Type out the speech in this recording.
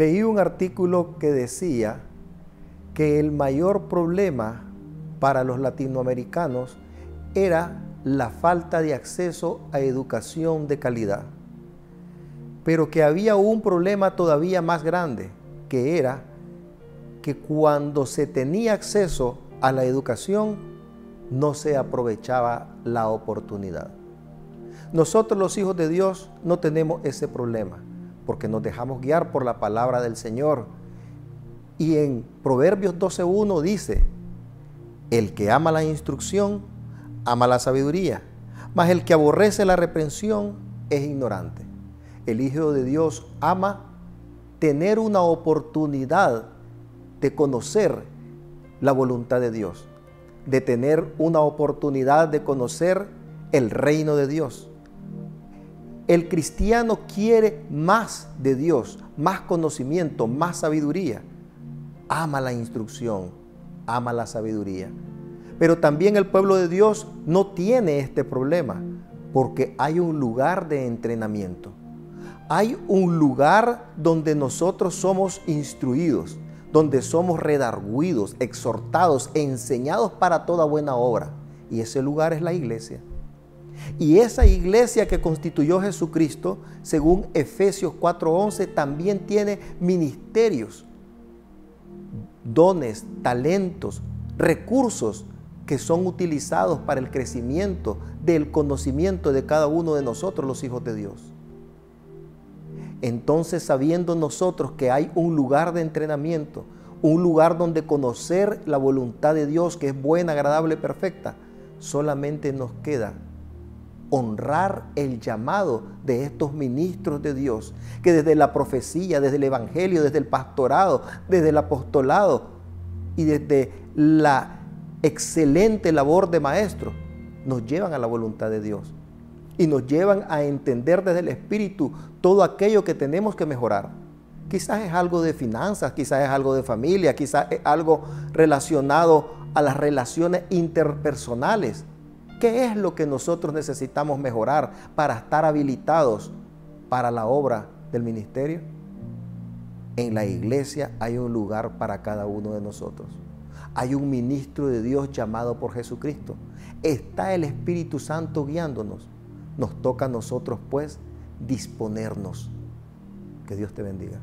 Leí un artículo que decía que el mayor problema para los latinoamericanos era la falta de acceso a educación de calidad, pero que había un problema todavía más grande, que era que cuando se tenía acceso a la educación no se aprovechaba la oportunidad. Nosotros los hijos de Dios no tenemos ese problema porque nos dejamos guiar por la palabra del Señor. Y en Proverbios 12.1 dice, el que ama la instrucción, ama la sabiduría, mas el que aborrece la reprensión es ignorante. El Hijo de Dios ama tener una oportunidad de conocer la voluntad de Dios, de tener una oportunidad de conocer el reino de Dios. El cristiano quiere más de Dios, más conocimiento, más sabiduría. Ama la instrucción, ama la sabiduría. Pero también el pueblo de Dios no tiene este problema porque hay un lugar de entrenamiento. Hay un lugar donde nosotros somos instruidos, donde somos redarguidos, exhortados, enseñados para toda buena obra. Y ese lugar es la iglesia. Y esa iglesia que constituyó Jesucristo, según Efesios 4:11, también tiene ministerios, dones, talentos, recursos que son utilizados para el crecimiento del conocimiento de cada uno de nosotros, los hijos de Dios. Entonces, sabiendo nosotros que hay un lugar de entrenamiento, un lugar donde conocer la voluntad de Dios, que es buena, agradable, perfecta, solamente nos queda honrar el llamado de estos ministros de Dios, que desde la profecía, desde el evangelio, desde el pastorado, desde el apostolado y desde la excelente labor de maestro, nos llevan a la voluntad de Dios y nos llevan a entender desde el Espíritu todo aquello que tenemos que mejorar. Quizás es algo de finanzas, quizás es algo de familia, quizás es algo relacionado a las relaciones interpersonales ¿Qué es lo que nosotros necesitamos mejorar para estar habilitados para la obra del ministerio? En la iglesia hay un lugar para cada uno de nosotros. Hay un ministro de Dios llamado por Jesucristo. Está el Espíritu Santo guiándonos. Nos toca a nosotros pues disponernos. Que Dios te bendiga.